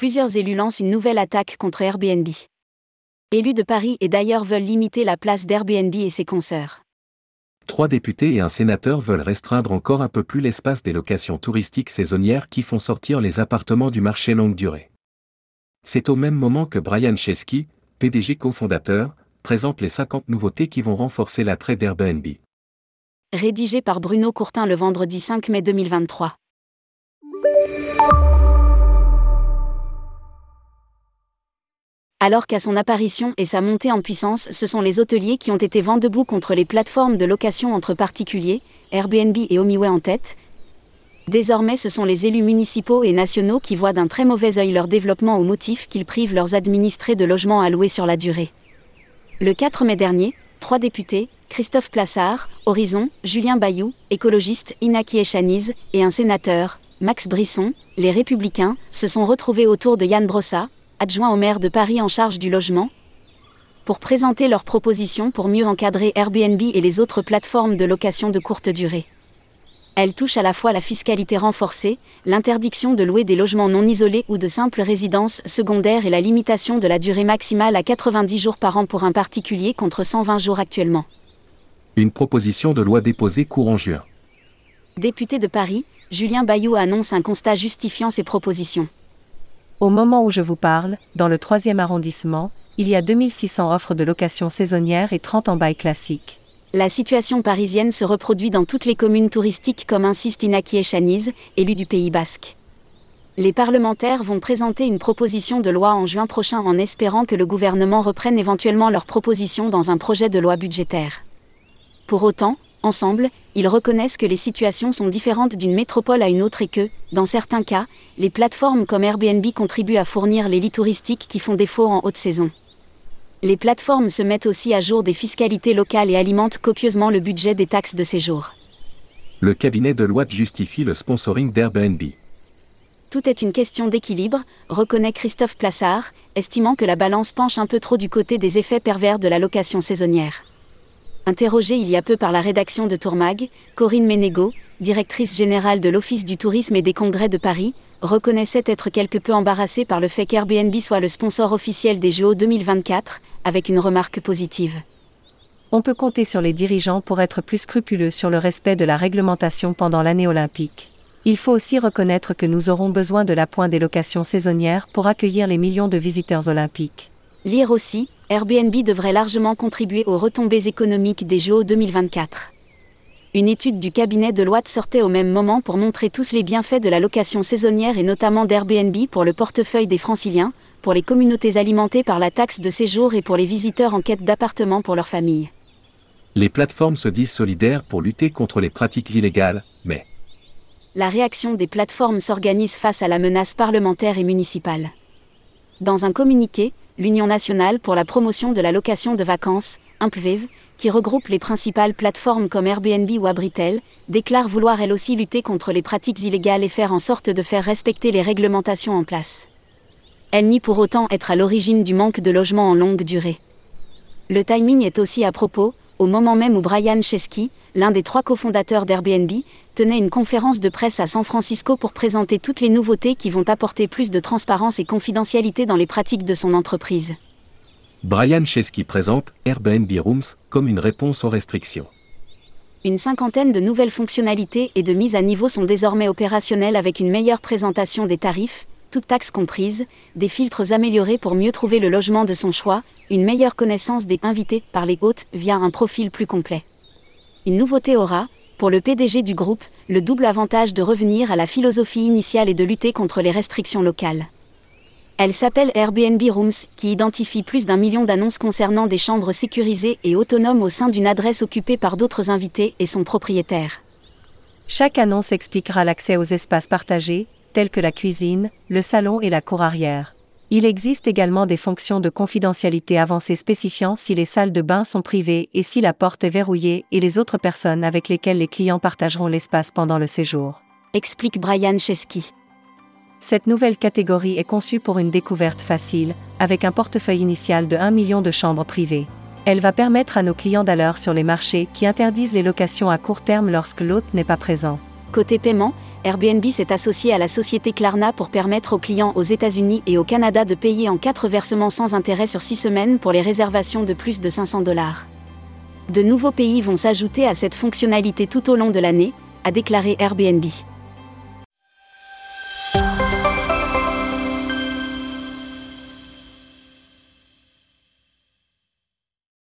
plusieurs élus lancent une nouvelle attaque contre Airbnb. Élus de Paris et d'ailleurs veulent limiter la place d'Airbnb et ses consoeurs. Trois députés et un sénateur veulent restreindre encore un peu plus l'espace des locations touristiques saisonnières qui font sortir les appartements du marché longue durée. C'est au même moment que Brian Chesky, PDG cofondateur, présente les 50 nouveautés qui vont renforcer l'attrait d'Airbnb. Rédigé par Bruno Courtin le vendredi 5 mai 2023. Alors qu'à son apparition et sa montée en puissance, ce sont les hôteliers qui ont été vent debout contre les plateformes de location entre particuliers, Airbnb et Homiway en tête. Désormais, ce sont les élus municipaux et nationaux qui voient d'un très mauvais œil leur développement au motif qu'ils privent leurs administrés de logements louer sur la durée. Le 4 mai dernier, trois députés, Christophe Plassard, Horizon, Julien Bayou, écologiste Inaki Echaniz, et un sénateur, Max Brisson, les Républicains, se sont retrouvés autour de Yann Brossa, adjoint au maire de Paris en charge du logement, pour présenter leurs propositions pour mieux encadrer Airbnb et les autres plateformes de location de courte durée. Elles touchent à la fois la fiscalité renforcée, l'interdiction de louer des logements non isolés ou de simples résidences secondaires et la limitation de la durée maximale à 90 jours par an pour un particulier contre 120 jours actuellement. Une proposition de loi déposée courant juin. Député de Paris, Julien Bayou annonce un constat justifiant ses propositions. Au moment où je vous parle, dans le 3e arrondissement, il y a 2600 offres de location saisonnière et 30 en bail classique. La situation parisienne se reproduit dans toutes les communes touristiques comme insiste Inaki Echaniz, élu du Pays Basque. Les parlementaires vont présenter une proposition de loi en juin prochain en espérant que le gouvernement reprenne éventuellement leurs propositions dans un projet de loi budgétaire. Pour autant, Ensemble, ils reconnaissent que les situations sont différentes d'une métropole à une autre et que, dans certains cas, les plateformes comme Airbnb contribuent à fournir les lits touristiques qui font défaut en haute saison. Les plateformes se mettent aussi à jour des fiscalités locales et alimentent copieusement le budget des taxes de séjour. Le cabinet de loi justifie le sponsoring d'Airbnb. Tout est une question d'équilibre, reconnaît Christophe Plassard, estimant que la balance penche un peu trop du côté des effets pervers de la location saisonnière. Interrogée il y a peu par la rédaction de Tourmag, Corinne Ménégo, directrice générale de l'Office du tourisme et des congrès de Paris, reconnaissait être quelque peu embarrassée par le fait qu'Airbnb soit le sponsor officiel des Jeux 2024, avec une remarque positive. On peut compter sur les dirigeants pour être plus scrupuleux sur le respect de la réglementation pendant l'année olympique. Il faut aussi reconnaître que nous aurons besoin de l'appoint des locations saisonnières pour accueillir les millions de visiteurs olympiques. Lire aussi, Airbnb devrait largement contribuer aux retombées économiques des Jeux 2024. Une étude du cabinet de Loite sortait au même moment pour montrer tous les bienfaits de la location saisonnière et notamment d'Airbnb pour le portefeuille des franciliens, pour les communautés alimentées par la taxe de séjour et pour les visiteurs en quête d'appartements pour leur famille. Les plateformes se disent solidaires pour lutter contre les pratiques illégales, mais... La réaction des plateformes s'organise face à la menace parlementaire et municipale. Dans un communiqué, l'Union nationale pour la promotion de la location de vacances, IMPVIV, qui regroupe les principales plateformes comme Airbnb ou Abritel, déclare vouloir elle aussi lutter contre les pratiques illégales et faire en sorte de faire respecter les réglementations en place. Elle nie pour autant être à l'origine du manque de logements en longue durée. Le timing est aussi à propos, au moment même où Brian Chesky, l'un des trois cofondateurs d'Airbnb, tenait une conférence de presse à San Francisco pour présenter toutes les nouveautés qui vont apporter plus de transparence et confidentialité dans les pratiques de son entreprise. Brian Chesky présente Airbnb Rooms comme une réponse aux restrictions. Une cinquantaine de nouvelles fonctionnalités et de mise à niveau sont désormais opérationnelles avec une meilleure présentation des tarifs, toutes taxes comprises, des filtres améliorés pour mieux trouver le logement de son choix, une meilleure connaissance des invités par les hôtes via un profil plus complet. Une nouveauté aura, pour le PDG du groupe, le double avantage de revenir à la philosophie initiale et de lutter contre les restrictions locales. Elle s'appelle Airbnb Rooms, qui identifie plus d'un million d'annonces concernant des chambres sécurisées et autonomes au sein d'une adresse occupée par d'autres invités et son propriétaire. Chaque annonce expliquera l'accès aux espaces partagés, tels que la cuisine, le salon et la cour arrière. Il existe également des fonctions de confidentialité avancées spécifiant si les salles de bain sont privées et si la porte est verrouillée et les autres personnes avec lesquelles les clients partageront l'espace pendant le séjour. Explique Brian Chesky. Cette nouvelle catégorie est conçue pour une découverte facile, avec un portefeuille initial de 1 million de chambres privées. Elle va permettre à nos clients d'aller sur les marchés qui interdisent les locations à court terme lorsque l'hôte n'est pas présent. Côté paiement, Airbnb s'est associé à la société Klarna pour permettre aux clients aux États-Unis et au Canada de payer en quatre versements sans intérêt sur six semaines pour les réservations de plus de 500 dollars. De nouveaux pays vont s'ajouter à cette fonctionnalité tout au long de l'année, a déclaré Airbnb.